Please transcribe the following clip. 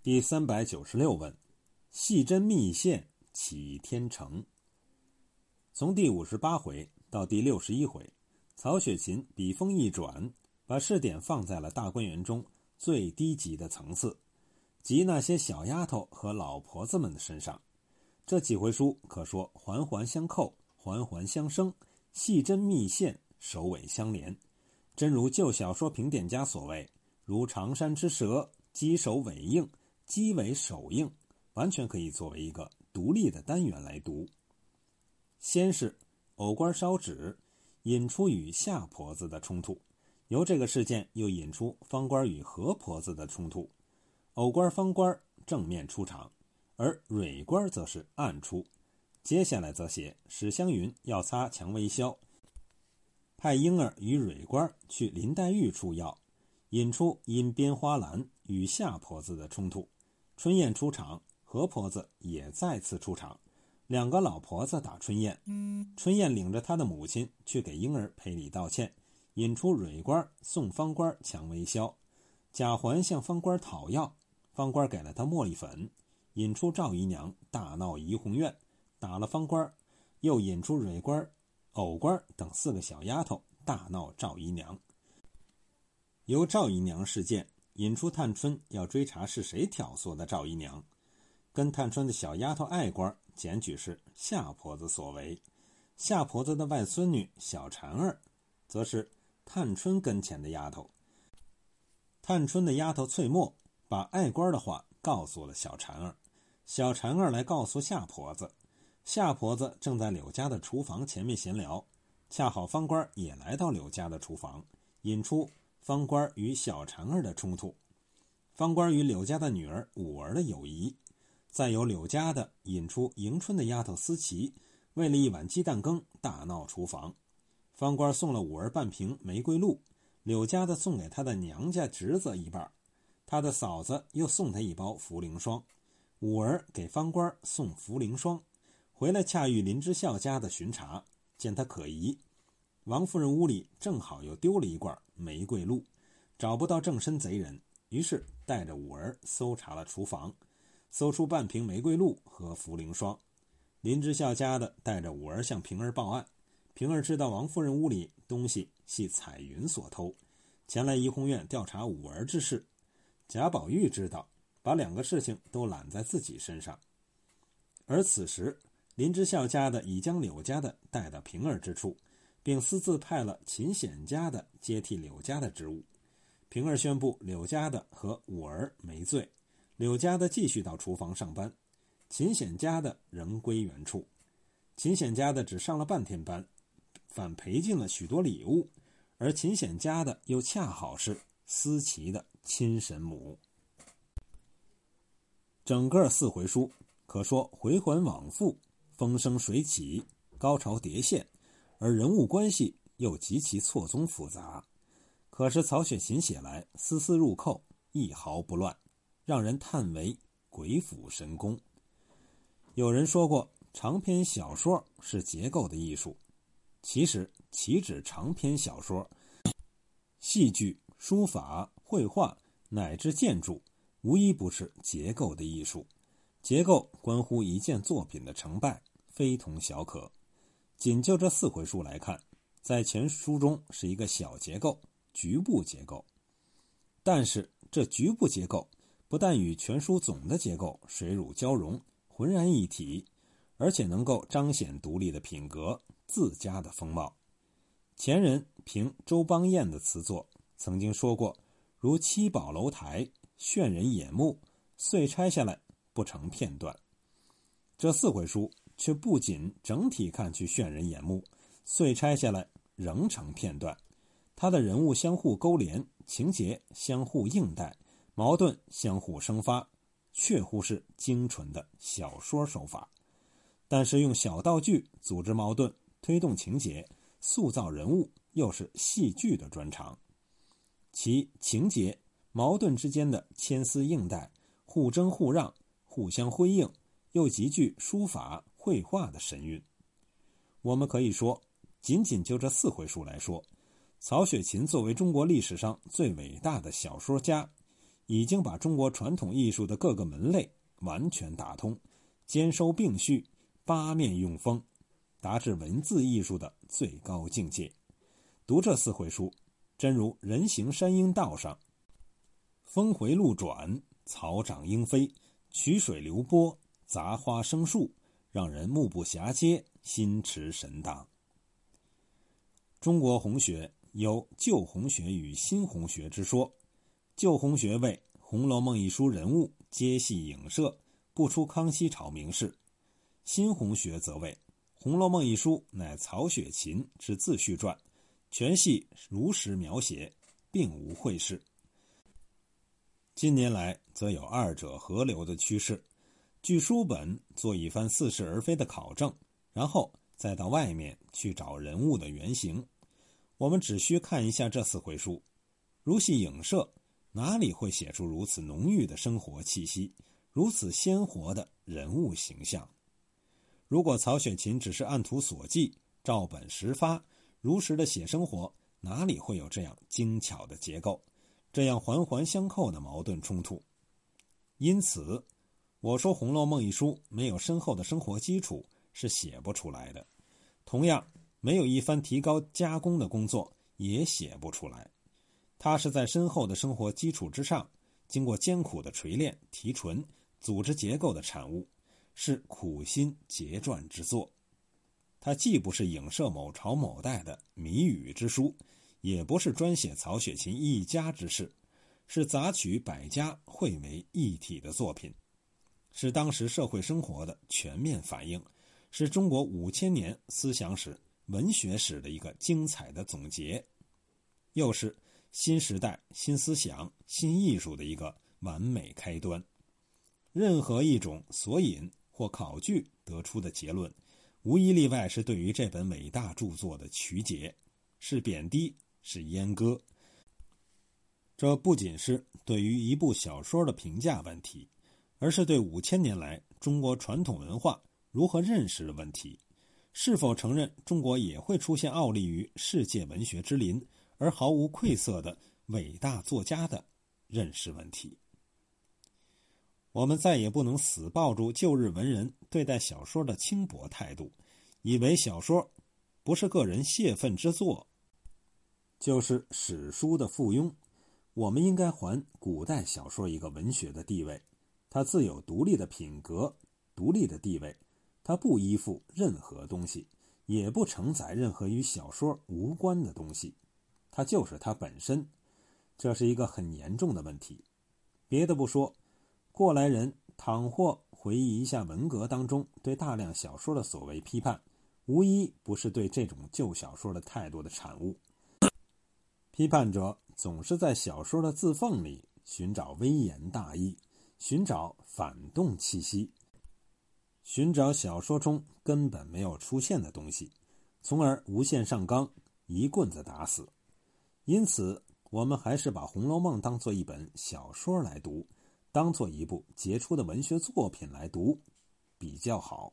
第三百九十六问：细针密线起天成。从第五十八回到第六十一回，曹雪芹笔锋一转，把试点放在了大观园中最低级的层次，即那些小丫头和老婆子们的身上。这几回书可说环环相扣，环环相生，细针密线，首尾相连。真如旧小说评点家所谓：“如长山之蛇，鸡首尾应。”鸡尾首应，完全可以作为一个独立的单元来读。先是藕官烧纸，引出与夏婆子的冲突；由这个事件又引出方官与何婆子的冲突。藕官、方官正面出场，而蕊官则是暗出。接下来则写史湘云要擦蔷薇消，派婴儿与蕊官去林黛玉处要，引出因编花篮与夏婆子的冲突。春燕出场，何婆子也再次出场，两个老婆子打春燕。春燕领着她的母亲去给婴儿赔礼道歉，引出蕊官送方官蔷薇消，贾环向方官讨要，方官给了他茉莉粉，引出赵姨娘大闹怡红院，打了方官，又引出蕊官、藕官等四个小丫头大闹赵姨娘。由赵姨娘事件。引出探春要追查是谁挑唆的赵姨娘，跟探春的小丫头爱官检举是夏婆子所为。夏婆子的外孙女小婵儿，则是探春跟前的丫头。探春的丫头翠墨把爱官的话告诉了小婵儿，小婵儿来告诉夏婆子。夏婆子正在柳家的厨房前面闲聊，恰好方官也来到柳家的厨房，引出。方官与小婵儿的冲突，方官与柳家的女儿五儿的友谊，再有柳家的引出迎春的丫头思琪，为了一碗鸡蛋羹大闹厨房。方官送了五儿半瓶玫瑰露，柳家的送给他的娘家侄子一半，他的嫂子又送他一包茯苓霜。五儿给方官送茯苓霜，回来恰遇林之孝家的巡查，见他可疑。王夫人屋里正好又丢了一罐玫瑰露，找不到正身贼人，于是带着五儿搜查了厨房，搜出半瓶玫瑰露和茯苓霜。林之孝家的带着五儿向平儿报案，平儿知道王夫人屋里东西系彩云所偷，前来怡红院调查五儿之事。贾宝玉知道，把两个事情都揽在自己身上。而此时，林之孝家的已将柳家的带到平儿之处。并私自派了秦显家的接替柳家的职务。平儿宣布柳家的和五儿没罪，柳家的继续到厨房上班，秦显家的仍归原处。秦显家的只上了半天班，反赔进了许多礼物，而秦显家的又恰好是思琪的亲生母。整个四回书可说回环往复，风生水起，高潮迭现。而人物关系又极其错综复杂，可是曹雪芹写来丝丝入扣，一毫不乱，让人叹为鬼斧神工。有人说过，长篇小说是结构的艺术，其实岂止长篇小说，戏剧、书法、绘画乃至建筑，无一不是结构的艺术。结构关乎一件作品的成败，非同小可。仅就这四回书来看，在全书中是一个小结构、局部结构，但是这局部结构不但与全书总的结构水乳交融、浑然一体，而且能够彰显独立的品格、自家的风貌。前人凭周邦彦的词作曾经说过：“如七宝楼台，炫人眼目，遂拆下来不成片段。”这四回书。却不仅整体看去炫人眼目，遂拆下来仍成片段。他的人物相互勾连，情节相互应带，矛盾相互生发，确乎是精纯的小说手法。但是用小道具组织矛盾，推动情节，塑造人物，又是戏剧的专长。其情节、矛盾之间的牵丝应带、互争互让、互相辉映，又极具书法。绘画的神韵，我们可以说，仅仅就这四回书来说，曹雪芹作为中国历史上最伟大的小说家，已经把中国传统艺术的各个门类完全打通，兼收并蓄，八面用风，达至文字艺术的最高境界。读这四回书，真如人行山阴道上，峰回路转，草长莺飞，曲水流波，杂花生树，让人目不暇接，心驰神荡。中国红学有旧红学与新红学之说。旧红学为《红楼梦》一书人物皆系影射，不出康熙朝名士；新红学则为《红楼梦》一书乃曹雪芹之自序传，全系如实描写，并无讳事。近年来则有二者合流的趋势，据书本做一番似是而非的考证，然后再到外面去找人物的原型。我们只需看一下这四回书，如系影射。哪里会写出如此浓郁的生活气息，如此鲜活的人物形象？如果曹雪芹只是按图索骥、照本实发、如实的写生活，哪里会有这样精巧的结构，这样环环相扣的矛盾冲突？因此，我说《红楼梦》一书没有深厚的生活基础是写不出来的。同样，没有一番提高加工的工作也写不出来。它是在深厚的生活基础之上，经过艰苦的锤炼、提纯、组织结构的产物，是苦心结撰之作。它既不是影射某朝某代的谜语之书，也不是专写曹雪芹一家之事，是杂取百家汇为一体的作品，是当时社会生活的全面反映，是中国五千年思想史、文学史的一个精彩的总结，又是。新时代、新思想、新艺术的一个完美开端。任何一种索引或考据得出的结论，无一例外是对于这本伟大著作的曲解，是贬低，是阉割。这不仅是对于一部小说的评价问题，而是对五千年来中国传统文化如何认识的问题。是否承认中国也会出现傲立于世界文学之林？而毫无愧色的伟大作家的认识问题，我们再也不能死抱住旧日文人对待小说的轻薄态度，以为小说不是个人泄愤之作，就是史书的附庸。我们应该还古代小说一个文学的地位，它自有独立的品格、独立的地位，它不依附任何东西，也不承载任何与小说无关的东西。它就是它本身，这是一个很严重的问题。别的不说，过来人倘或回忆一下文革当中对大量小说的所谓批判，无一不是对这种旧小说的态度的产物。批判者总是在小说的字缝里寻找微言大义，寻找反动气息，寻找小说中根本没有出现的东西，从而无限上纲，一棍子打死。因此，我们还是把《红楼梦》当做一本小说来读，当做一部杰出的文学作品来读，比较好。